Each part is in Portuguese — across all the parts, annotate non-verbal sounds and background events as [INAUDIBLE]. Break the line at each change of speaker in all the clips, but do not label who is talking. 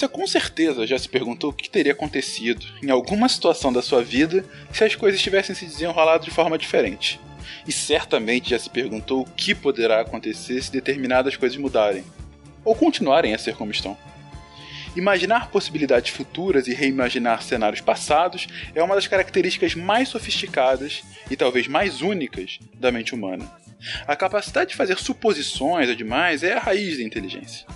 Você com certeza já se perguntou o que teria acontecido em alguma situação da sua vida se as coisas tivessem se desenrolado de forma diferente. E certamente já se perguntou o que poderá acontecer se determinadas coisas mudarem, ou continuarem a ser como estão. Imaginar possibilidades futuras e reimaginar cenários passados é uma das características mais sofisticadas e talvez mais únicas da mente humana. A capacidade de fazer suposições é demais é a raiz da inteligência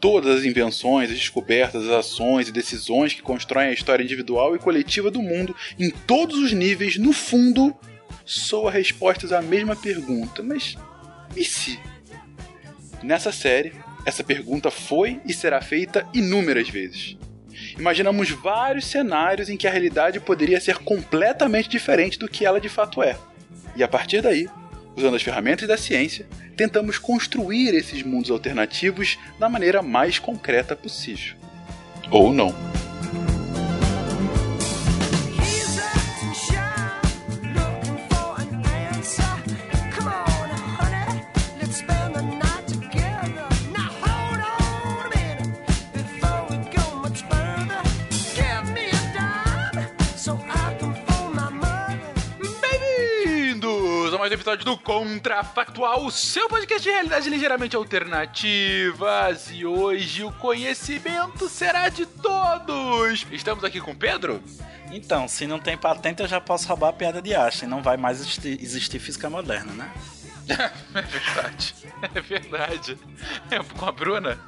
todas as invenções, as descobertas, as ações e decisões que constroem a história individual e coletiva do mundo em todos os níveis, no fundo, soa respostas à mesma pergunta. Mas e se? Nessa série, essa pergunta foi e será feita inúmeras vezes. Imaginamos vários cenários em que a realidade poderia ser completamente diferente do que ela de fato é. E a partir daí, usando as ferramentas da ciência, tentamos construir esses mundos alternativos da maneira mais concreta possível. Ou não. Episódio do Contrafactual, o seu podcast de realidades ligeiramente alternativas. E hoje o conhecimento será de todos. Estamos aqui com o Pedro.
Então, se não tem patente, eu já posso roubar a piada de Einstein. Não vai mais existir, existir física moderna, né? [LAUGHS]
é verdade. É verdade. É com a Bruna?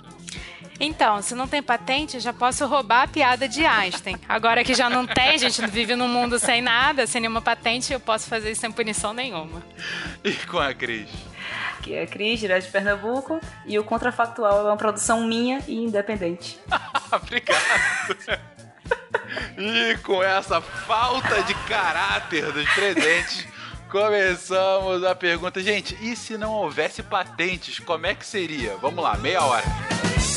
Então, se não tem patente, já posso roubar a piada de Einstein. Agora que já não tem, a gente vive num mundo sem nada, sem nenhuma patente, eu posso fazer isso sem punição nenhuma.
E com a Cris?
Que é a Cris, direto de Pernambuco, e o Contrafactual é uma produção minha e independente. [LAUGHS]
Obrigado. e com essa falta de caráter dos presentes, começamos a pergunta. Gente, e se não houvesse patentes, como é que seria? Vamos lá, meia hora.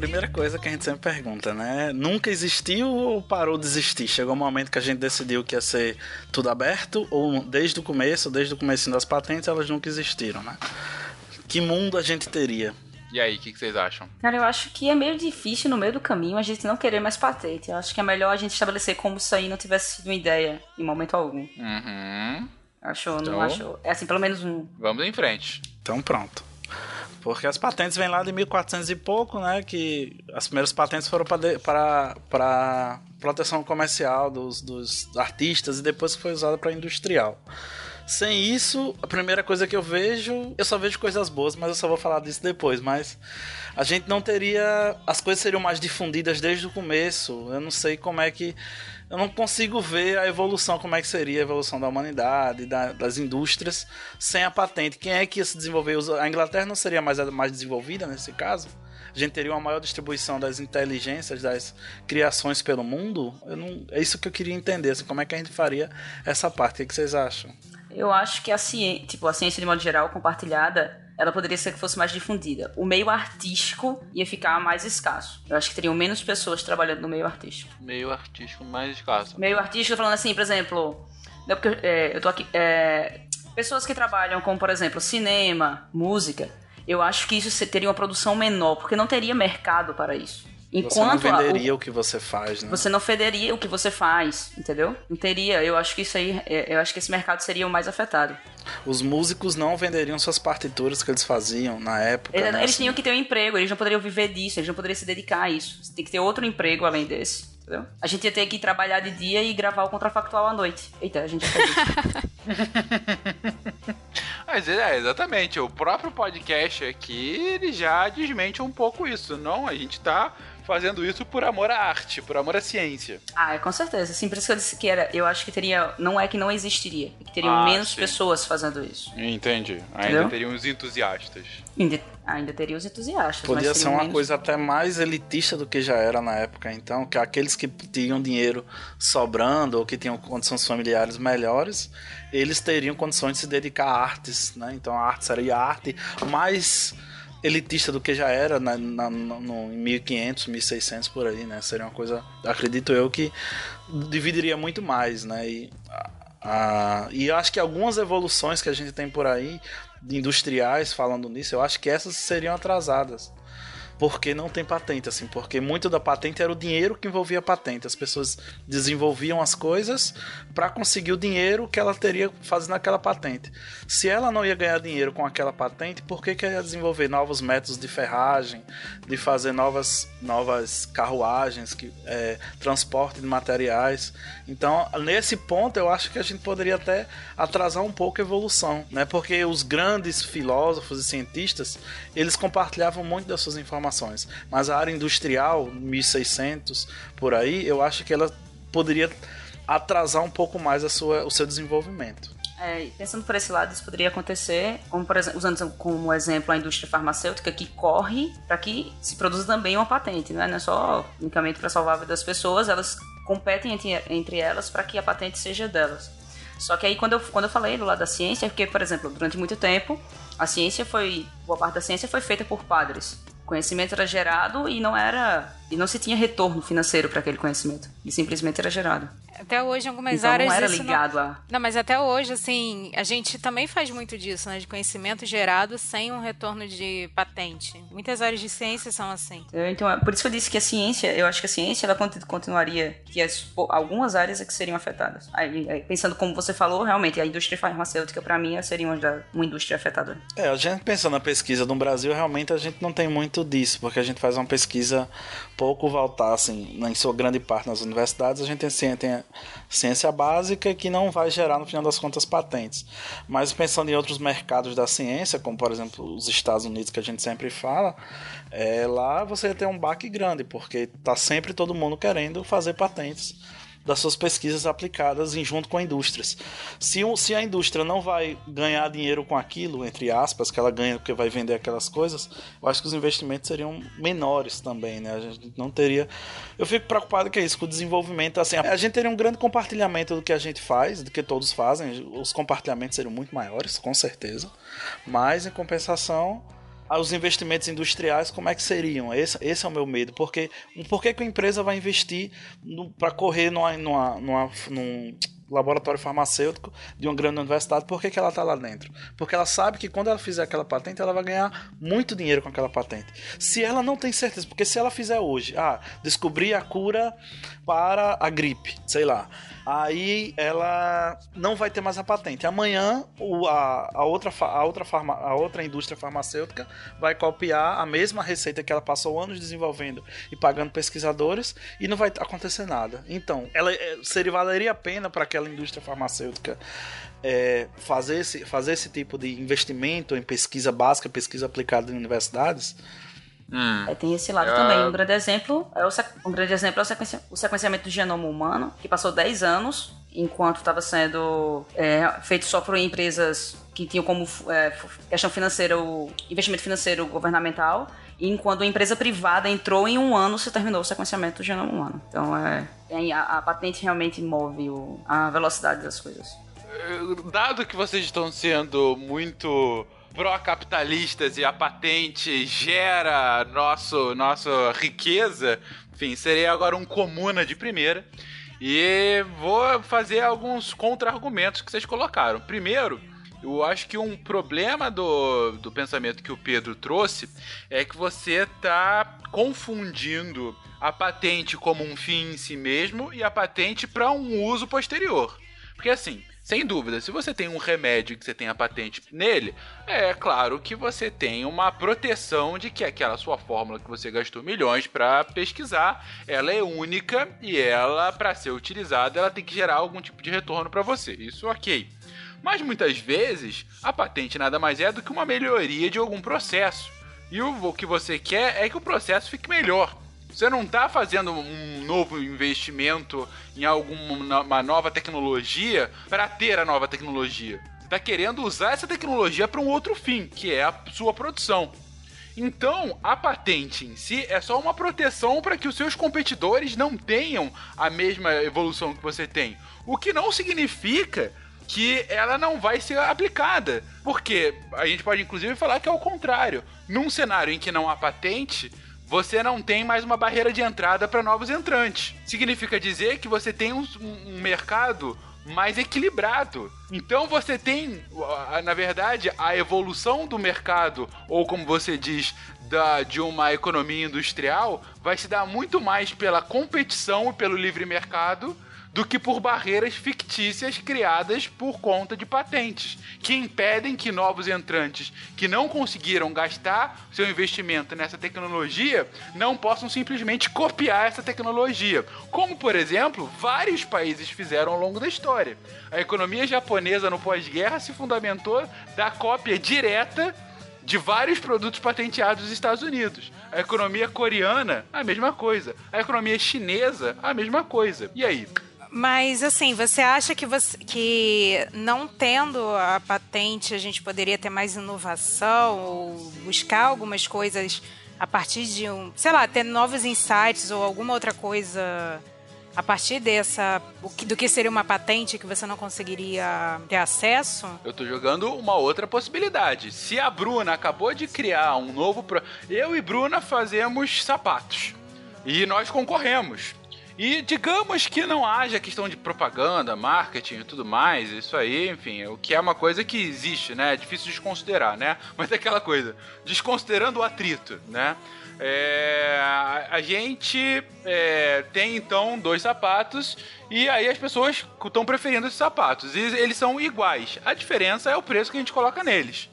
Primeira coisa que a gente sempre pergunta, né? Nunca existiu ou parou de existir? Chegou um momento que a gente decidiu que ia ser tudo aberto ou desde o começo, desde o começo das patentes, elas nunca existiram, né? Que mundo a gente teria?
E aí, o que, que, vocês acham?
Cara, eu acho que é meio difícil no meio do caminho a gente não querer mais patente. Eu acho que é melhor a gente estabelecer como isso aí não tivesse sido uma ideia em momento algum.
Uhum.
Achou, então, não achou? É assim, pelo menos um.
Vamos em frente.
Então pronto. Porque as patentes vêm lá de 1400 e pouco, né? Que as primeiras patentes foram para, proteção comercial dos, dos artistas e depois foi usada para industrial. Sem isso, a primeira coisa que eu vejo, eu só vejo coisas boas, mas eu só vou falar disso depois. Mas a gente não teria. As coisas seriam mais difundidas desde o começo. Eu não sei como é que eu não consigo ver a evolução, como é que seria a evolução da humanidade, da, das indústrias, sem a patente. Quem é que ia se desenvolver? A Inglaterra não seria mais, mais desenvolvida nesse caso? A gente teria uma maior distribuição das inteligências, das criações pelo mundo? Não, é isso que eu queria entender, assim, como é que a gente faria essa parte? O que vocês acham?
Eu acho que a ciência, tipo, a ciência de modo geral compartilhada ela poderia ser que fosse mais difundida. O meio artístico ia ficar mais escasso. Eu acho que teriam menos pessoas trabalhando no meio artístico.
Meio artístico mais escasso.
Meio artístico, falando assim, por exemplo, não, porque, é, eu tô aqui. É, pessoas que trabalham com, por exemplo, cinema, música. Eu acho que isso teria uma produção menor, porque não teria mercado para isso. Enquanto
você não
a-
venderia o... que você faz, né?
você não federia o que você faz, entendeu? Não teria. Eu acho que isso aí, é, eu acho que esse mercado seria o mais afetado.
Os músicos não venderiam suas partituras que eles faziam na época.
Eles,
né?
eles
Assim,
tinham que ter um emprego, eles não poderiam viver disso, eles não poderiam se dedicar a isso. Você tem que ter outro emprego além desse, entendeu? A gente ia ter que trabalhar de dia e gravar o contrafactual à noite. Eita, a gente isso. [LAUGHS]
Mas é, exatamente. O próprio podcast aqui, ele já desmente um pouco isso. Não, a gente tá fazendo isso por amor à arte, por amor à ciência.
ah, é, com certeza. Sim, por isso que eu disse que era. Eu acho que teria. Não é que não existiria, é que teriam
Ah,
menos
sim.
pessoas fazendo isso.
Entendi. Ainda
Entendeu?
teriam os entusiastas.
Ainda, ainda teria os entusiastas.
Podia
mas
ser uma
menos-
coisa até mais elitista do que já era na época, então, que aqueles que tinham dinheiro sobrando ou que tinham condições familiares melhores, eles teriam condições de se dedicar a artes, né? Então a arte seria a arte mais elitista do que já era na, na- no, no, em 1500, 1600 por aí, né? Seria uma coisa, acredito eu, que dividiria muito mais, né? E, a- e acho que algumas evoluções que a gente tem por aí, industriais falando nisso, eu acho que essas seriam atrasadas. Porque não tem patente, assim, porque muito da patente era o dinheiro que envolvia a patente. As pessoas desenvolviam as coisas para conseguir o dinheiro que ela teria fazendo aquela patente. Se ela não ia ganhar dinheiro com aquela patente, por que, que ia desenvolver novos métodos de ferragem, de fazer novas, novas carruagens, que, é, transporte de materiais? Então, nesse ponto, eu acho que a gente poderia até atrasar um pouco a evolução, né? Porque os grandes filósofos e cientistas, eles compartilhavam muito das suas informações, mas a área industrial, 1600 por aí, eu acho que ela poderia atrasar um pouco mais a sua, o seu desenvolvimento.
É, pensando por esse lado, isso poderia acontecer, como por exemplo, usando como exemplo a indústria farmacêutica que corre para que se produza também uma patente, né? não é só unicamente para salvar a vida das pessoas, elas competem entre, entre elas para que a patente seja delas. Só que aí quando eu, quando eu falei do lado da ciência, é porque, por exemplo, durante muito tempo, a ciência foi, boa parte da ciência foi feita por padres. Conhecimento era gerado e não era e não se tinha retorno financeiro para aquele conhecimento, e simplesmente era gerado.
Até hoje, em algumas
Então
áreas.
não era ligado a
Não, mas até hoje, assim, a gente também faz muito disso, né? De conhecimento gerado sem um retorno de patente. Muitas áreas de ciência são assim.
Então, é por isso que eu disse que a ciência, eu acho que a ciência ela conti- continuaria, que as, algumas áreas é que seriam afetadas. Aí, aí, pensando como você falou, realmente, a indústria farmacêutica, para mim, seria uma, uma indústria afetada.
É, a gente pensando na pesquisa no Brasil, realmente a gente não tem muito disso, porque a gente faz uma pesquisa pouco voltada, assim, em sua grande parte nas universidades, a gente tem, tem ciência básica que não vai gerar, no final das contas, patentes. Mas pensando em outros mercados da ciência, como por exemplo os Estados Unidos, que a gente sempre fala, é, lá você tem um baque grande, porque tá sempre todo mundo querendo fazer patentes das suas pesquisas aplicadas em junto com indústrias. Se, um- se a indústria não vai ganhar dinheiro com aquilo, entre aspas, que ela ganha porque vai vender aquelas coisas, eu acho que os investimentos seriam menores também, né? A gente não teria. Eu fico preocupado que é isso, com o desenvolvimento, assim, a gente teria um grande compartilhamento do que a gente faz, do que todos fazem. Os compartilhamentos seriam muito maiores, com certeza. Mas em compensação, os investimentos industriais, como é que seriam? Esse, esse é o meu medo. Porque por que, que a empresa vai investir para correr numa, numa, numa, num laboratório farmacêutico de uma grande universidade? Por que, que ela está lá dentro? Porque ela sabe que quando ela fizer aquela patente, ela vai ganhar muito dinheiro com aquela patente. Se ela não tem certeza, porque se ela fizer hoje, ah, descobrir a cura para a gripe, sei lá. Aí ela não vai ter mais a patente. Amanhã o, a, a, outra, a, outra farma, a outra indústria farmacêutica vai copiar a mesma receita que ela passou anos desenvolvendo e pagando pesquisadores e não vai acontecer nada. Então, ela é, seria valeria a pena para aquela indústria farmacêutica é, fazer, esse, fazer esse tipo de investimento em pesquisa básica, pesquisa aplicada em universidades?
Aí tem esse lado
É.
também. Um grande exemplo é o, um grande exemplo é o, sequencia- o sequenciamento do genoma humano, que passou 10 anos enquanto estava sendo é, feito só por empresas que tinham como é, questão financeira o investimento financeiro governamental, e enquanto a empresa privada entrou em um ano se terminou o sequenciamento do genoma humano. Então é, tem- a, a patente realmente move o- a velocidade das coisas.
Dado que vocês estão sendo muito pró-capitalistas e a patente gera nosso, nossa riqueza, enfim, serei agora um comuna de primeira. E vou fazer alguns contra-argumentos que vocês colocaram. Primeiro, Eu acho que um problema do, do pensamento que o Pedro trouxe é que você tá confundindo a patente como um fim em si mesmo e a patente para um uso posterior. Porque assim, sem dúvida, se você tem um remédio que você tem a patente nele, é claro que você tem uma proteção de que aquela sua fórmula que você gastou milhões para pesquisar, ela é única e ela, para ser utilizada, ela tem que gerar algum tipo de retorno para você. Isso ok. Mas muitas vezes, a patente nada mais é do que uma melhoria de algum processo. E o, que você quer é que o processo fique melhor. Você não está fazendo um novo investimento em alguma nova tecnologia para ter a nova tecnologia. Está querendo usar essa tecnologia para um outro fim, que é a sua produção. Então, a patente em si é só uma proteção para que os seus competidores não tenham a mesma evolução que você tem. O que não significa que ela não vai ser aplicada. Porque a gente pode inclusive falar que é o contrário. Num cenário em que não há patente, você não tem mais uma barreira de entrada para novos entrantes. Significa dizer que você tem um, um mercado mais equilibrado. Então você tem, na verdade, a evolução do mercado, ou como você diz, da, de uma economia industrial, vai se dar muito mais pela competição e pelo livre mercado do que por barreiras fictícias criadas por conta de patentes, que impedem que novos entrantes que não conseguiram gastar seu investimento nessa tecnologia não possam simplesmente copiar essa tecnologia, como por exemplo vários países fizeram ao longo da história. A economia japonesa no pós-guerra se fundamentou da cópia direta de vários produtos patenteados dos Estados Unidos. A economia coreana, a mesma coisa. A economia chinesa, a mesma coisa. E aí?
Mas assim, você acha que, você, que não tendo a patente a gente poderia ter mais inovação ou buscar algumas coisas a partir de um, sei lá, ter novos insights ou alguma outra coisa a partir dessa do que seria uma patente que você não conseguiria ter acesso?
Eu tô jogando uma outra possibilidade. Se a Bruna acabou de criar um novo pro... eu e Bruna fazemos sapatos e nós concorremos. E digamos que não haja questão de propaganda, marketing e tudo mais, isso aí, enfim, o que é uma coisa que existe, né? É difícil de desconsiderar, né? [LAUGHS] Mas é aquela coisa, desconsiderando o atrito, né? É, a gente é, tem então dois sapatos e aí as pessoas estão preferindo esses sapatos. E eles são iguais. A diferença é o preço que a gente coloca neles.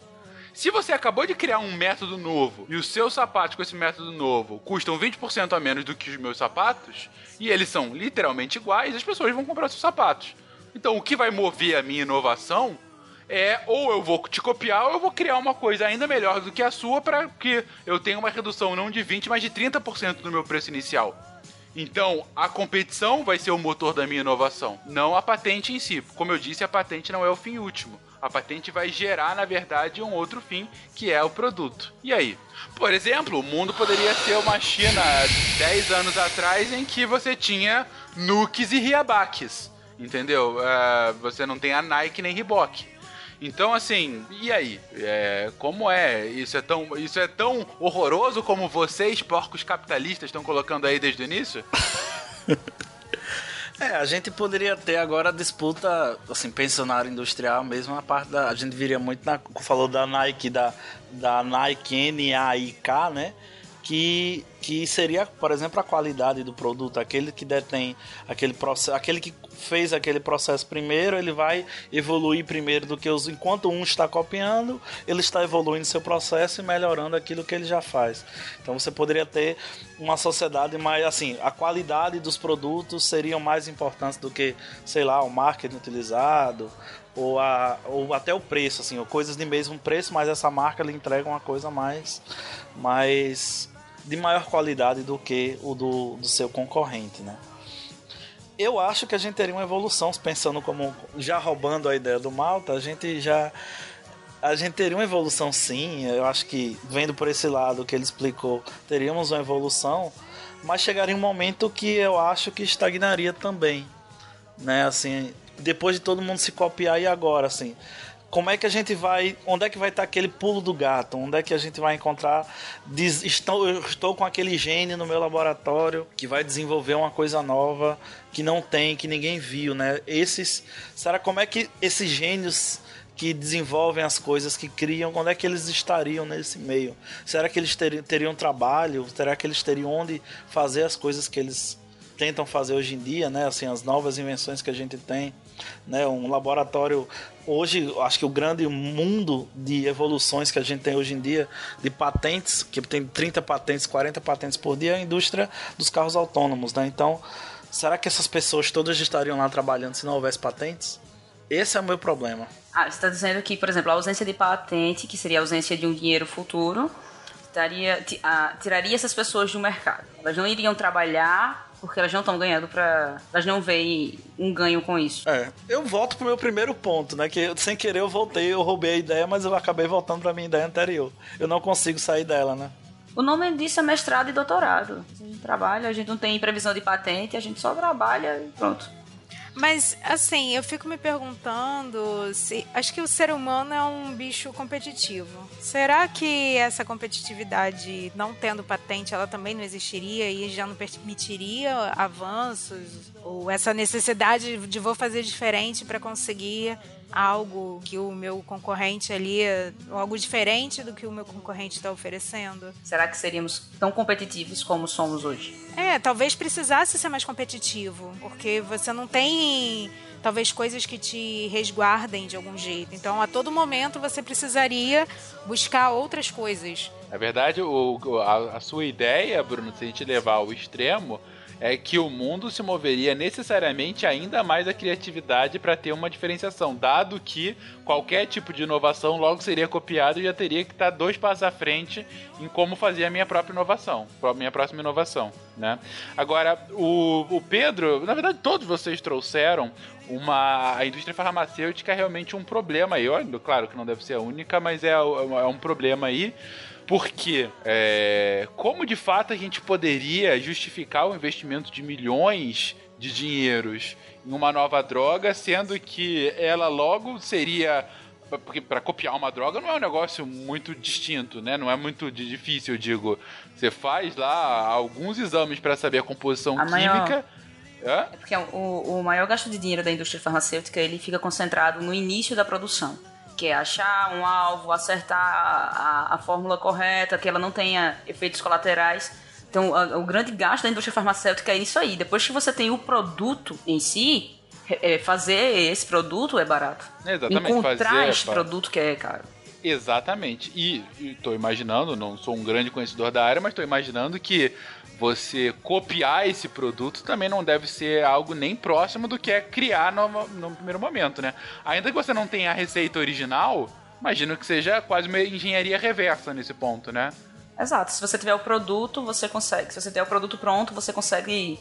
Se você acabou de criar um método novo e os seus sapatos com esse método novo custam 20% a menos do que os meus sapatos, e eles são literalmente iguais, as pessoas vão comprar seus sapatos. Então o que vai mover a minha inovação é ou eu vou te copiar ou eu vou criar uma coisa ainda melhor do que a sua para que eu tenha uma redução não de 20, mas de 30% do meu preço inicial. Então, a competição vai ser o motor da minha inovação, não a patente em si. Como eu disse, a patente não é o fim último. A patente vai gerar, na verdade, um outro fim, que é o produto. E aí? Por exemplo, o mundo poderia ser uma China 10 anos atrás em que você tinha Nukes e Riabaques. Entendeu? Uh, você não tem a Nike nem Reebok. Então, assim, e aí? É, como é? Isso é, tão, isso é tão horroroso como vocês, porcos capitalistas, estão colocando aí desde o início? [LAUGHS]
É, a gente poderia ter agora a disputa, assim, pensionário industrial mesmo, a parte da. A gente viria muito na. Falou da Nike, da, da Nike N-A-I-K, né? Que, que seria, por exemplo, a qualidade do produto, aquele que detém aquele processo, aquele que fez aquele processo primeiro, ele vai evoluir primeiro do que os. Enquanto um está copiando, ele está evoluindo seu processo e melhorando aquilo que ele já faz. Então você poderia ter uma sociedade mais assim, a qualidade dos produtos seriam mais importantes do que, sei lá, o marketing utilizado ou, a, ou até o preço, assim, ou coisas de mesmo preço, mas essa marca lhe entrega uma coisa mais, mais de maior qualidade do que o do, do seu concorrente, né? eu acho que a gente teria uma evolução, pensando como já roubando a ideia do Malta, a gente já a gente teria uma evolução sim. Eu acho que vendo por esse lado que ele explicou, teríamos uma evolução, mas chegaria um momento que eu acho que estagnaria também, né? Assim, depois de todo mundo se copiar e agora, assim, como é que a gente vai. Onde é que vai estar aquele pulo do gato? Onde é que a gente vai encontrar. Diz, estou, estou com aquele gene no meu laboratório que vai desenvolver uma coisa nova que não tem, que ninguém viu, né? Esses. Será como é que esses gênios que desenvolvem as coisas, que criam, quando é que eles estariam nesse meio? Será que eles teriam, teriam trabalho? Será que eles teriam onde fazer as coisas que eles tentam fazer hoje em dia, né? Assim, as novas invenções que a gente tem, né? Um laboratório hoje, acho que o grande mundo de evoluções que a gente tem hoje em dia, de patentes, que tem 30 patentes, 40 patentes por dia, é a indústria dos carros autônomos, né? Então, será que essas pessoas todas estariam lá trabalhando se não houvesse patentes? Esse é o meu problema.
Ah, você está dizendo que, por exemplo, a ausência de patente, que seria a ausência de um dinheiro futuro, taria, tiraria essas pessoas do mercado. Elas não iriam trabalhar porque elas não estão ganhando para elas não veem um ganho com isso.
É, eu volto pro meu primeiro ponto, né, que sem querer eu voltei, eu roubei a ideia, mas eu acabei voltando para minha ideia anterior. Eu não consigo sair dela, né?
O nome disso é mestrado e doutorado. A gente trabalha, a gente não tem previsão de patente, a gente só trabalha e pronto.
Mas, assim, eu fico me perguntando se. Acho que o ser humano é um bicho competitivo. Será que essa competitividade, não tendo patente, ela também não existiria e já não permitiria avanços? Ou essa necessidade de vou fazer diferente para conseguir algo que o meu concorrente ali, algo diferente do que o meu concorrente está oferecendo.
Será que seríamos tão competitivos como somos hoje?
É, talvez precisasse ser mais competitivo, porque você não tem talvez coisas que te resguardem de algum jeito. Então, a todo momento você precisaria buscar outras coisas.
Na verdade, o, a, a sua ideia, Bruno, se a gente levar ao extremo, é que o mundo se moveria necessariamente ainda mais a criatividade para ter uma diferenciação, dado que qualquer tipo de inovação logo seria copiado e já teria que estar dois passos à frente em como fazer a minha própria inovação, a minha próxima inovação, né? Agora, o, o Pedro, na verdade todos vocês trouxeram uma a indústria farmacêutica é realmente um problema aí, claro que não deve ser a única, mas é, é um problema aí porque, é, como de fato a gente poderia justificar o investimento de milhões de dinheiros em uma nova droga, sendo que ela logo seria porque para copiar uma droga não é um negócio muito distinto, né? Não é muito difícil, eu digo. Você faz lá alguns exames para saber a composição a química.
Maior... É? é porque o, o maior gasto de dinheiro da indústria farmacêutica ele fica concentrado no início da produção que é achar um alvo, acertar a, a fórmula correta, que ela não tenha efeitos colaterais. Então, a, o grande gasto da indústria farmacêutica é isso aí. Depois que você tem o produto em si, é, fazer esse produto é barato.
Exatamente.
Encontrar
fazer,
esse produto que é caro.
Exatamente. E estou imaginando, não sou um grande conhecedor da área, mas estou imaginando que você copiar esse produto também não deve ser algo nem próximo do que é criar no, no primeiro momento, né? Ainda que você não tenha a receita original, imagino que seja quase uma engenharia reversa nesse ponto, né?
Exato. Se você tiver o produto, você consegue. Se você tiver o produto pronto, você consegue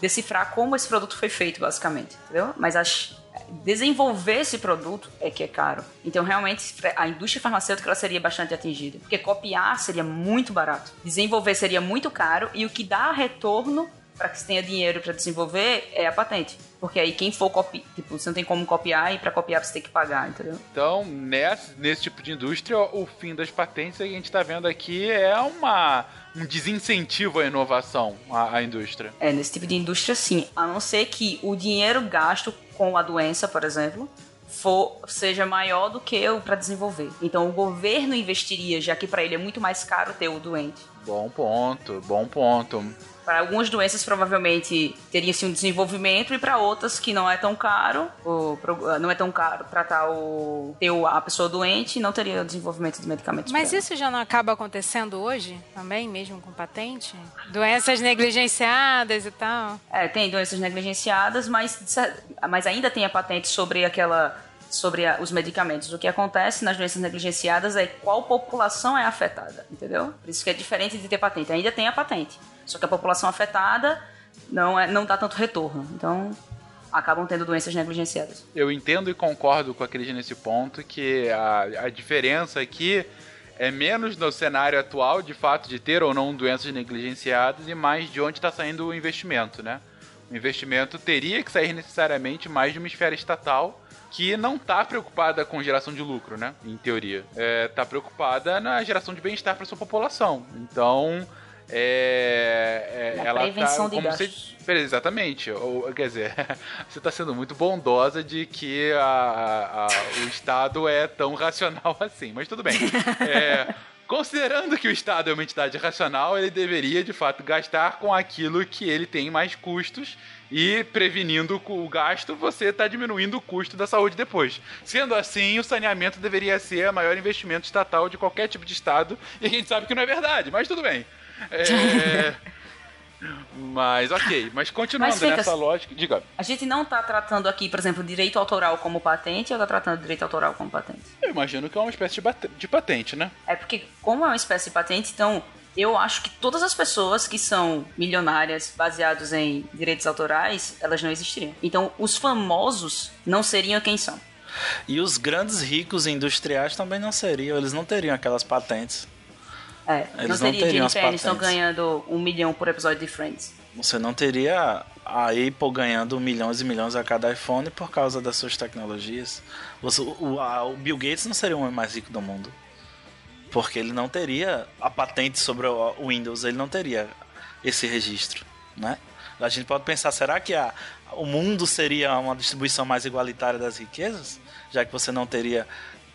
decifrar como esse produto foi feito, basicamente. Entendeu? Mas as, desenvolver esse produto é que é caro. Então, realmente, a indústria farmacêutica seria bastante atingida. Porque copiar seria muito barato, desenvolver seria muito caro e o que dá retorno para que você tenha dinheiro para desenvolver é a patente. Porque aí quem for copiar, tipo, você não tem como copiar e para copiar você tem que pagar, entendeu?
Então, nesse, nesse tipo de indústria, o fim das patentes que a gente está vendo aqui é uma um desincentivo à inovação, à, à, indústria.
É, nesse tipo de indústria sim. A não ser que o dinheiro gasto com a doença, por exemplo, for, seja maior do que o para desenvolver. Então o governo investiria, já que para ele é muito mais caro ter o doente.
Bom ponto, bom ponto.
Para algumas doenças, provavelmente teria sim um desenvolvimento, e para outras que não é tão caro, ou, não é tão caro tratar o, ter a pessoa doente, não teria desenvolvimento de medicamentos.
Mas isso já não acaba acontecendo hoje também, mesmo com patente? Doenças negligenciadas e tal?
É, tem doenças negligenciadas, mas, mas ainda tem a patente sobre aquela sobre a, os medicamentos. O que acontece nas doenças negligenciadas é qual população é afetada, entendeu? Por isso que é diferente de ter patente. Ainda tem a patente, só que a população afetada não, é, não dá tanto retorno. Então, acabam tendo doenças negligenciadas.
Eu entendo e concordo com a Cris nesse ponto que a, a diferença aqui é menos no cenário atual, de fato, de ter ou não doenças negligenciadas, e mais de onde está saindo o investimento, né? O investimento teria que sair necessariamente mais de uma esfera estatal que não está preocupada com geração de lucro, né? Em teoria. Está é, preocupada na geração de bem-estar para sua população. Então, é, é ela
prevenção
tá
de gastos.
se Exatamente. Ou, quer dizer, [LAUGHS] você está sendo muito bondosa de que a- a- o Estado é tão racional [LAUGHS] assim. Mas tudo bem. É, considerando que o Estado é uma entidade racional, ele deveria, de fato, gastar com aquilo que ele tem mais custos. E prevenindo o gasto, você está diminuindo o custo da saúde depois. Sendo assim, o saneamento deveria ser o maior investimento estatal de qualquer tipo de Estado. E a gente sabe que não é verdade, mas tudo bem. É, Mas, ok. Mas continuando
Mas fica-
nessa lógica. Diga.
A gente não tá tratando aqui, por exemplo, direito autoral como patente ou tá tratando direito autoral como patente?
Eu imagino que é uma espécie de, de patente, né?
É porque, como é uma espécie de patente, então eu acho que todas as pessoas que são milionárias baseados em direitos autorais, elas não existiriam. Então, os famosos não seriam quem são.
E os grandes ricos industriais também não seriam, eles não teriam aquelas patentes.
É,
Eles
não
não
seria
teriam
Aniston
patentes.
ganhando um milhão por episódio de Friends.
Você não teria a Apple ganhando milhões e milhões a cada iPhone por causa das suas tecnologias. Você- o, a- o Bill Gates não seria o homem mais rico do mundo. Porque ele não teria a patente sobre o o Windows, ele não teria esse registro, né? A gente pode pensar, será que a, o mundo seria uma distribuição mais igualitária das riquezas? Já que você não teria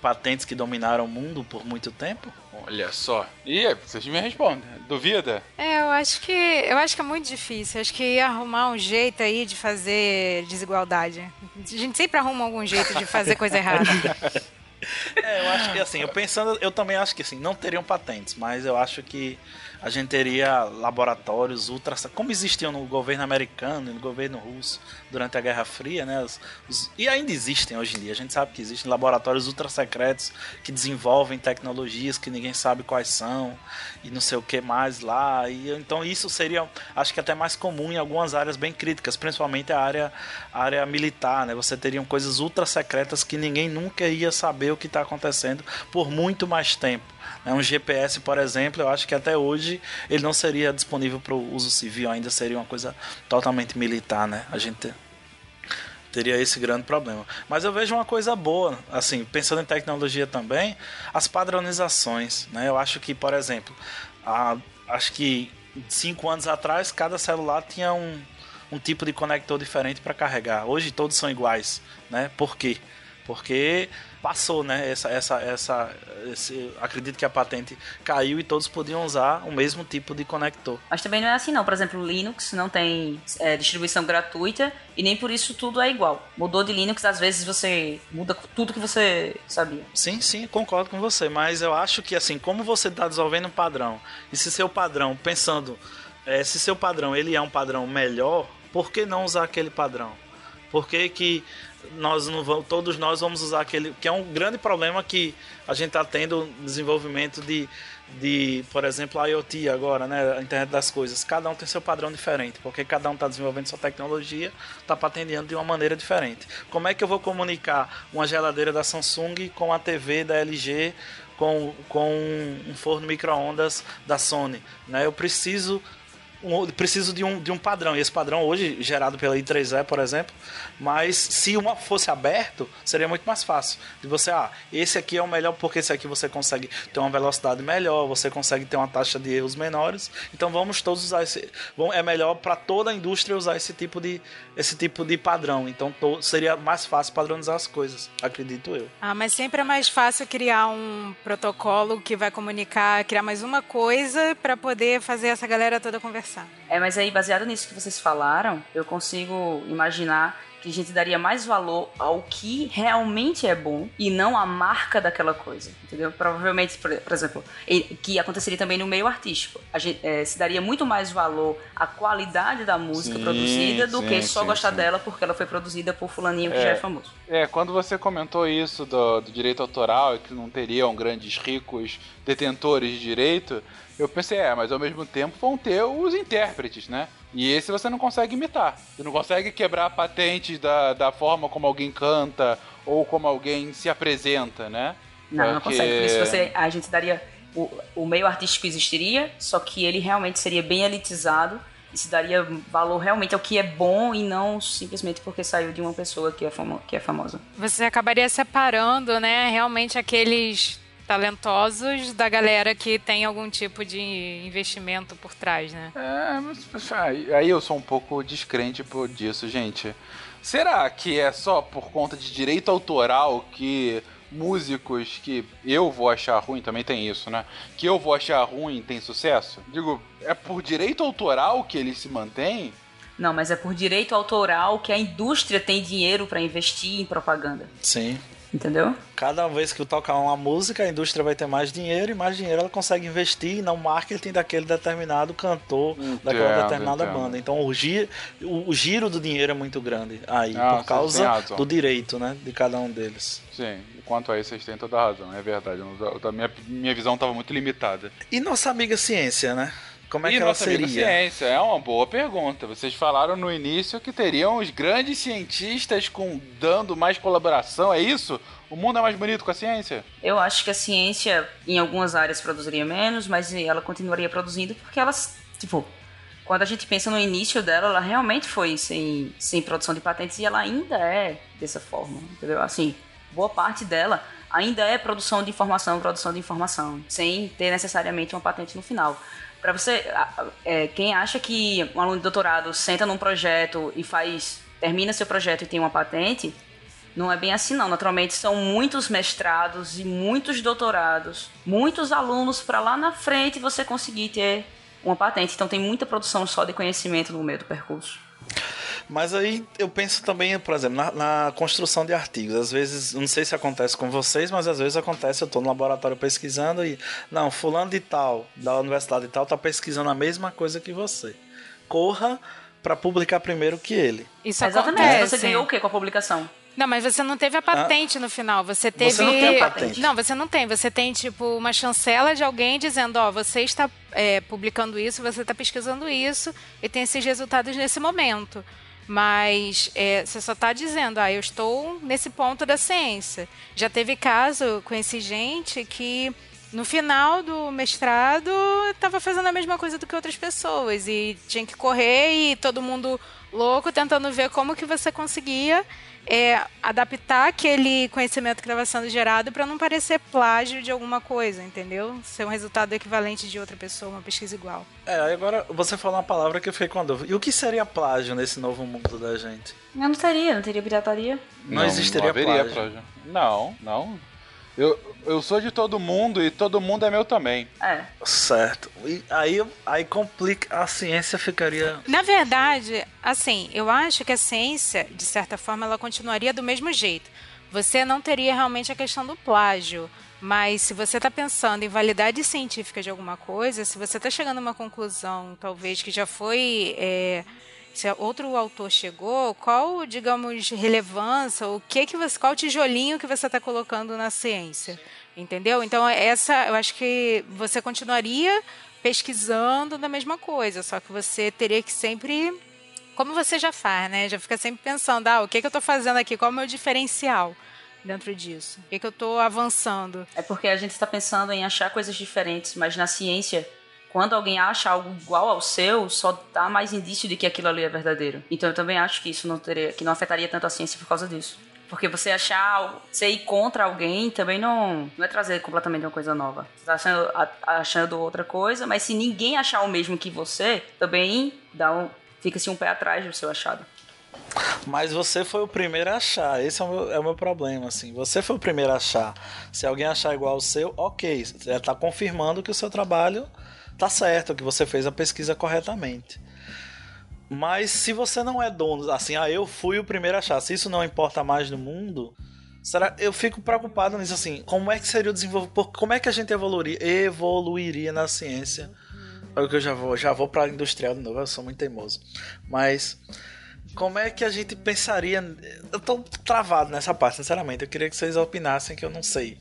patentes que dominaram o mundo por muito tempo?
Olha só. E aí, vocês me respondem. Duvida?
É, eu acho que eu acho que é muito difícil. Acho que ia arrumar um jeito aí de fazer desigualdade. A gente sempre arruma algum jeito de fazer coisa errada. [LAUGHS]
É, eu acho que assim, eu pensando, eu também acho que assim, não teriam patentes, mas eu acho que a gente teria laboratórios ultra. como existiam no governo americano e no governo russo durante a Guerra Fria, né? os- os- e ainda existem hoje em dia. A gente sabe que existem laboratórios ultra secretos que desenvolvem tecnologias que ninguém sabe quais são e não sei o que mais lá. E então isso seria, acho que até mais comum em algumas áreas bem críticas, principalmente a área, a área militar, né? Você teriam coisas ultra secretas que ninguém nunca ia saber o que está acontecendo por muito mais tempo. Né? Um GPS, por exemplo, eu acho que até hoje ele não seria disponível para o uso civil, ainda seria uma coisa totalmente militar, né? A gente teria esse grande problema. Mas eu vejo uma coisa boa, assim, pensando em tecnologia também, as padronizações, né? Eu acho que, por exemplo, a- acho que cinco anos atrás cada celular tinha um, um tipo de conector diferente para carregar. Hoje todos são iguais, né? Por quê? Porque passou, né? Essa, essa, essa, esse, acredito que a patente caiu e todos podiam usar o mesmo tipo de conector.
Mas também não é assim não. Por exemplo, o Linux não tem é, distribuição gratuita e nem por isso tudo é igual. Mudou de Linux, às vezes você muda tudo que você sabia.
Sim, sim, concordo com você, mas eu acho que assim, como você está desenvolvendo um padrão, e se seu padrão, pensando, eh, se seu padrão ele é um padrão melhor, por que não usar aquele padrão? Por que, que nós não vamos, todos nós vamos usar aquele, que é um grande problema que a gente está tendo no desenvolvimento de, de, por exemplo, a IoT agora, né, a internet das coisas. Cada um tem seu padrão diferente, porque cada um está desenvolvendo sua tecnologia, está patenteando de uma maneira diferente. Como é que eu vou comunicar uma geladeira da Samsung com a TV da LG, com, com um forno micro-ondas da Sony? Né? Eu preciso um, preciso de um, de um padrão. E esse padrão hoje, gerado pela I3E, por exemplo, mas se uma fosse aberto, seria muito mais fácil. De você, ah, esse aqui é o melhor porque esse aqui você consegue ter uma velocidade melhor, você consegue ter uma taxa de erros menores. Então vamos todos usar esse. É melhor para toda a indústria usar esse tipo de, esse tipo de padrão. Então to, seria mais fácil padronizar as coisas, acredito eu.
Ah, mas sempre é mais fácil criar um protocolo que vai comunicar, criar mais uma coisa para poder fazer essa galera toda conversar.
É, mas aí, baseado nisso que vocês falaram, eu consigo imaginar que a gente daria mais valor ao que realmente é bom e não à marca daquela coisa, entendeu? Provavelmente, por, por exemplo, que aconteceria também no meio artístico. A gente eh, se daria muito mais valor à qualidade da música
Sim,
produzida do
sim,
que só
sim,
gostar dela porque ela foi produzida por fulaninho que
É.
já é famoso.
É, quando você comentou isso do, do direito autoral e que não teriam grandes ricos detentores de direito, eu pensei, é, mas ao mesmo tempo vão ter os intérpretes, né? E esse você não consegue imitar. Você não consegue quebrar patentes da, da forma como alguém canta ou como alguém se apresenta, né?
Não, não
Porque-
consegue. Por isso você, a gente daria. O, o meio artístico existiria, só que ele realmente seria bem elitizado e se daria valor realmente ao que é bom e não simplesmente porque saiu de uma pessoa que é, famo, que é famosa.
Você acabaria separando, né, realmente aqueles talentosos da galera que tem algum tipo de investimento por trás, né?
É, mas aí, eu sou um pouco descrente por disso, gente. Será que é só por conta de direito autoral que músicos que eu vou achar ruim, também tem isso, né? Que eu vou achar ruim tem sucesso? Digo, é por direito autoral que eles se mantêm?
Não, mas é por direito autoral que a indústria tem dinheiro para investir em propaganda.
Sim.
Entendeu?
Cada vez que tocar uma música, a indústria vai ter mais dinheiro e mais dinheiro ela consegue investir no marketing daquele determinado cantor, daquela
Entendo,
determinada
entendo.
banda. Então o giro, o giro do dinheiro é muito grande aí,
Ah,
por causa do direito, né, de cada um deles.
Sim, quanto a isso vocês têm toda a razão, é verdade. Eu não- a minha, minha visão estava muito limitada.
E nossa amiga ciência, né? Como é
e
que ela
nossa amiga
seria?
ciência, é uma boa pergunta. Vocês falaram no início que teriam os grandes cientistas com dando mais colaboração, é isso? O mundo é mais bonito com a ciência?
Eu acho que a ciência, em algumas áreas, produziria menos, mas ela continuaria produzindo porque elas, tipo, quando a gente pensa no início dela, ela realmente foi sem, sem produção de patentes e ela ainda é dessa forma, entendeu? Assim, boa parte dela ainda é produção de informação, produção de informação, sem ter necessariamente uma patente no final. Para você, é, quem acha que um aluno de doutorado senta num projeto e faz, termina seu projeto e tem uma patente, não é bem assim não. Naturalmente são muitos mestrados e muitos doutorados, muitos alunos para lá na frente você conseguir ter uma patente. Então tem muita produção só de conhecimento no meio do percurso.
Mas aí eu penso também, por exemplo, na, na construção de artigos. Às vezes, não sei se acontece com vocês, mas às vezes acontece, eu estou no laboratório pesquisando e. Não, fulano de tal, da universidade de tal, está pesquisando a mesma coisa que você. Corra para publicar primeiro que ele.
Isso
Exatamente.
acontece.
Você ganhou o que com a publicação?
Não, mas você não teve a patente no final. Você teve.
Você não tem a patente.
Não, você não tem. Você tem, tipo, uma chancela de alguém dizendo, ó, você está é, publicando isso, você está pesquisando isso e tem esses resultados nesse momento. Mas é, você só está dizendo, ah, eu estou nesse ponto da ciência. Já teve caso, conheci gente que no final do mestrado estava fazendo a mesma coisa do que outras pessoas e tinha que correr e todo mundo louco tentando ver como que você conseguia é, adaptar aquele conhecimento que estava sendo gerado para não parecer plágio de alguma coisa, entendeu? Ser um resultado equivalente de outra pessoa, uma pesquisa igual.
É, aí agora você falou uma palavra que eu fiquei com a dúvida. E o que seria plágio nesse novo mundo da gente?
Eu não teria, não teria pirataria.
Não, existiria
haveria
plágio.
Não, não. Eu, eu sou de todo mundo e todo mundo é meu também.
É.
Certo. E aí, aí complica. A ciência ficaria.
Na verdade, assim, eu acho que a ciência, de certa forma, ela continuaria do mesmo jeito. Você não teria realmente a questão do plágio. Mas se você está pensando em validade científica de alguma coisa, se você está chegando a uma conclusão, talvez que já foi. é, se outro autor chegou, qual, digamos, relevância, o que que você, qual tijolinho que você está colocando na ciência, entendeu? Então essa, eu acho que você continuaria pesquisando da mesma coisa, só que você teria que sempre, como você já faz, né? Já fica sempre pensando, ah, o que que eu estou fazendo aqui? Qual é o meu diferencial dentro disso? O que que eu estou avançando?
É porque a gente está pensando em achar coisas diferentes, mas na ciência, quando alguém acha algo igual ao seu, só dá mais indício de que aquilo ali é verdadeiro. Então eu também acho que isso não teria, que não afetaria tanto a ciência por causa disso. Porque você achar, você ir contra alguém também não, não é trazer completamente uma coisa nova. Você tá achando, achando outra coisa, mas se ninguém achar o mesmo que você, também dá um, fica-se um pé atrás do seu achado.
Mas você foi o primeiro a achar. Esse é o meu, é o meu problema, assim. Você foi o primeiro a achar. Se alguém achar igual ao seu, ok. Você está confirmando que o seu trabalho tá certo, que você fez a pesquisa corretamente. Mas se você não é dono, assim, ah, eu fui o primeiro a achar, se isso não importa mais no mundo, será? Eu fico preocupado nisso, assim, como é que seria o desenvolvimento, como é que a gente evoluiria, evoluiria na ciência? É o que eu já vou, já vou para industrial de novo, eu sou muito teimoso. Mas como é que a gente pensaria? Eu tô travado nessa parte, sinceramente. Eu queria que vocês opinassem que eu não sei.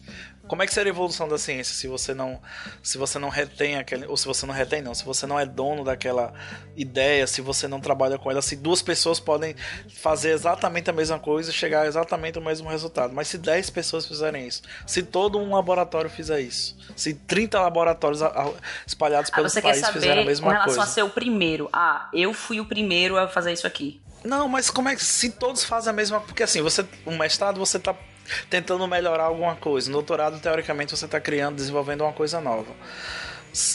Como é que seria a evolução da ciência se você não, se você não retém aquele, ou se você não retém não, se você não é dono daquela ideia, se você não trabalha com ela, se duas pessoas podem fazer exatamente a mesma coisa e chegar exatamente ao mesmo resultado, mas se 10 pessoas fizerem isso, se todo um laboratório fizer isso, se 30 laboratórios espalhados
Ah,
pelo
você quer
país fizerem a
saber com
mesma
relação
coisa.
a ser o primeiro. Ah, eu fui o primeiro a fazer isso aqui.
Não, mas como é que se todos fazem a mesma, porque assim, você um mestrado você tá tentando melhorar alguma coisa. No doutorado, teoricamente, você está criando, desenvolvendo uma coisa nova.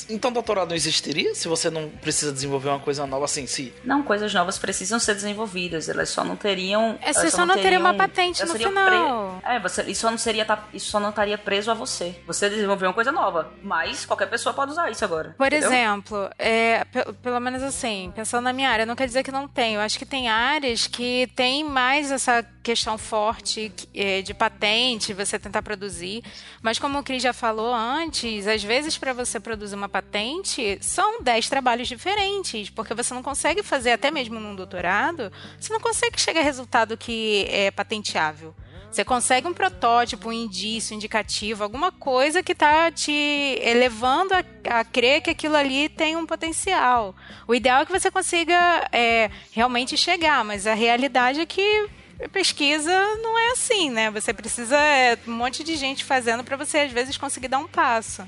Então, doutorado não existiria se você não precisa desenvolver uma coisa nova assim, se
Não, coisas novas precisam ser desenvolvidas, elas só não teriam.
É, você só não teria uma patente no final.
pre- É, você, isso só não seria isso só não estaria preso a você. Você desenvolveu uma coisa nova, mas qualquer pessoa pode usar isso agora.
Por
entendeu?
exemplo, é, pe- pelo menos assim, pensando na minha área, não quer dizer que não tem. Eu acho que tem áreas que tem mais essa questão forte é, de patente, você tentar produzir. Mas como o Cris já falou antes, às vezes para você produzir uma patente, são 10 trabalhos diferentes, porque você não consegue fazer, até mesmo num doutorado, você não consegue chegar a resultado que é patenteável. Você consegue um protótipo, um indício, um indicativo, alguma coisa que está te elevando a, a crer que aquilo ali tem um potencial. O ideal é que você consiga é, realmente chegar, mas a realidade é que pesquisa não é assim, né? Você precisa é, um monte de gente fazendo para você às vezes conseguir dar um passo.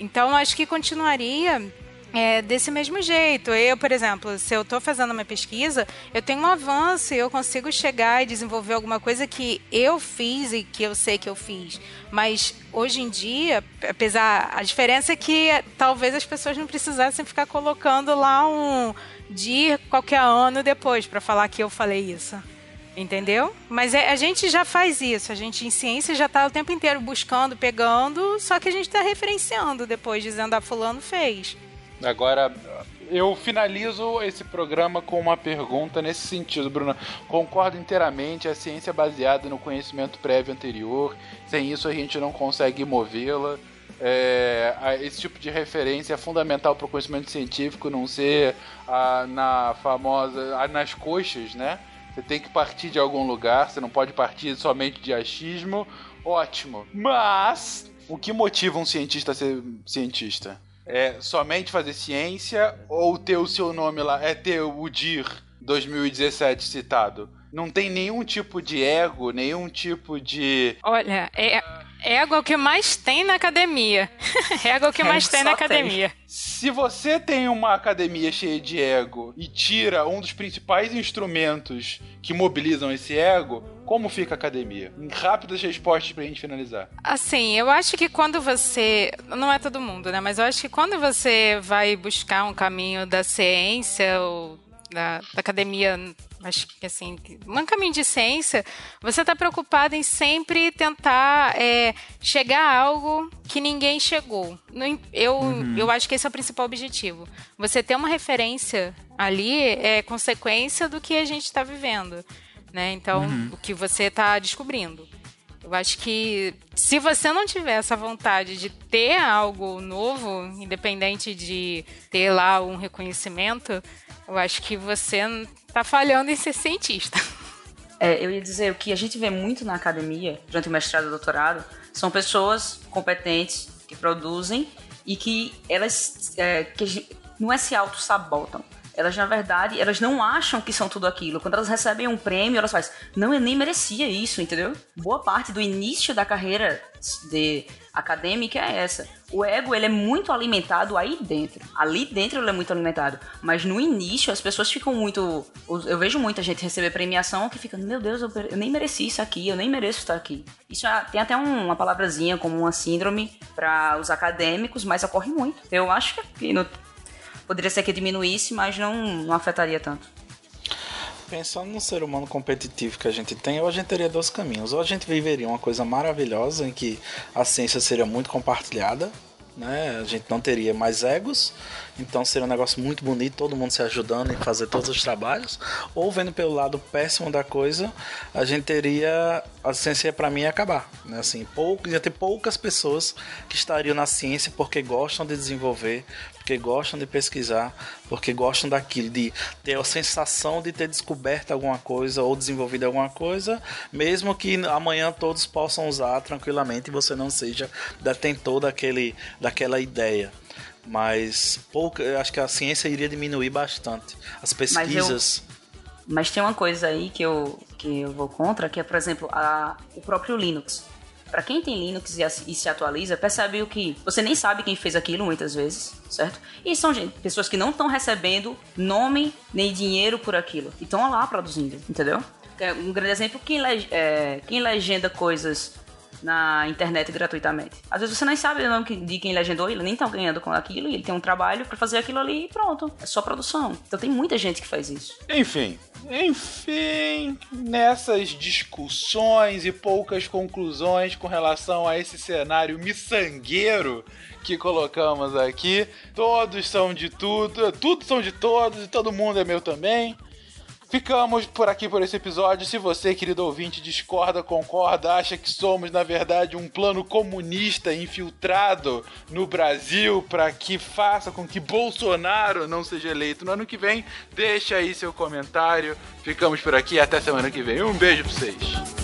Então, acho que continuaria é, desse mesmo jeito. Eu, por exemplo, se eu estou fazendo uma pesquisa, eu tenho um avanço e eu consigo chegar e desenvolver alguma coisa que eu fiz e que eu sei que eu fiz. Mas hoje em dia, apesar a diferença é que talvez as pessoas não precisassem ficar colocando lá um DIR qualquer ano depois para falar que eu falei isso. Entendeu? Mas é- a gente já faz isso. A gente em ciência já está o tempo inteiro buscando, pegando, só que a gente está referenciando depois, dizendo, ah, fulano fez.
Agora, eu finalizo esse programa com uma pergunta nesse sentido, Bruno. Concordo inteiramente, a ciência é baseada no conhecimento prévio anterior, sem isso a gente não consegue movê-la. É, a- esse tipo de referência é fundamental para o conhecimento científico não ser ah, na famosa ah, nas coxas, né? Você tem que partir de algum lugar, você não pode partir somente de achismo. Ótimo. Mas o que motiva um cientista a ser cientista? É somente fazer ciência ou ter o seu nome lá? É ter o DIR 2017 citado? Não tem nenhum tipo de ego, nenhum tipo de.
Olha, é, ego é o que mais tem na academia. [LAUGHS] ego é o que mais tem na
só tem.
academia.
Se você tem uma academia cheia de ego e tira um dos principais instrumentos que mobilizam esse ego, como fica a academia? Em rápidas respostas pra gente finalizar.
Assim, eu acho que quando você. Não é todo mundo, né? Mas eu acho que quando você vai buscar um caminho da ciência ou da, da academia, acho que assim, um caminho de ciência, você está preocupado em sempre tentar é, chegar a algo que ninguém chegou. No in- Eu, eu acho que esse é o principal objetivo. Você ter uma referência ali é consequência do que a gente está vivendo. Né? Então, o que você está descobrindo. Eu acho que se você não tiver essa vontade de ter algo novo, independente de ter lá um reconhecimento, eu acho que você está falhando em ser cientista.
É, eu ia dizer, o que a gente vê muito na academia, durante o mestrado e doutorado, são pessoas competentes que produzem e que elas é, que não é se auto-sabotam. Elas, na verdade, elas não acham que são tudo aquilo. Quando elas recebem um prêmio, elas fazem, não, eu nem merecia isso, entendeu? Boa parte do início da carreira de acadêmica é essa. O ego, ele é muito alimentado aí dentro. Ali dentro ele é muito alimentado. Mas no início, as pessoas ficam muito... Eu vejo muita gente receber premiação que fica, meu Deus, eu, nem mereci isso aqui, eu nem mereço estar aqui. Isso é- tem até um- uma palavrazinha como uma síndrome para os acadêmicos, mas ocorre muito. Eu acho que no- poderia ser que diminuísse, mas não, não afetaria tanto.
Pensando no ser humano competitivo que a gente tem, ou a gente teria dois caminhos. Ou a gente viveria uma coisa maravilhosa em que a ciência seria muito compartilhada, né? A gente não teria mais egos, então seria um negócio muito bonito, todo mundo se ajudando em fazer todos os trabalhos. Ou vendo pelo lado péssimo da coisa, a gente teria a ciência para mim ia acabar, né? Assim, pouco, ia ter poucas pessoas que estariam na ciência porque gostam de desenvolver, porque gostam de pesquisar, porque gostam daquilo, de ter a sensação de ter descoberto alguma coisa ou desenvolvido alguma coisa, mesmo que amanhã todos possam usar tranquilamente e você não seja detentor daquele, daquela ideia. Mas pouca, eu acho que a ciência iria diminuir bastante. As pesquisas.
Mas tem uma coisa aí que eu, que eu vou contra, que é, por exemplo, a, o próprio Linux. Pra quem tem Linux e, se atualiza, percebe o que você nem sabe quem fez aquilo muitas vezes, certo? E são gente, pessoas que não estão recebendo nome nem dinheiro por aquilo. E estão lá produzindo, entendeu? É Um grande exemplo, quem, é, quem legenda coisas na internet gratuitamente. Às vezes você nem sabe o nome de quem legendou, ele nem tá ganhando com aquilo, e ele tem um trabalho pra fazer aquilo ali e pronto. É só produção. Então tem muita gente que faz isso.
Enfim, enfim, nessas discussões e poucas conclusões com relação a esse cenário miçangueiro que colocamos aqui, todos são de tudo, tudo são de todos e todo mundo é meu também. Ficamos por aqui por esse episódio. Se você, querido ouvinte, discorda, concorda, acha que somos, na verdade, um plano comunista infiltrado no Brasil para que faça com que Bolsonaro não seja eleito no ano que vem, deixa aí seu comentário. Ficamos por aqui até semana que vem. Um beijo pra vocês.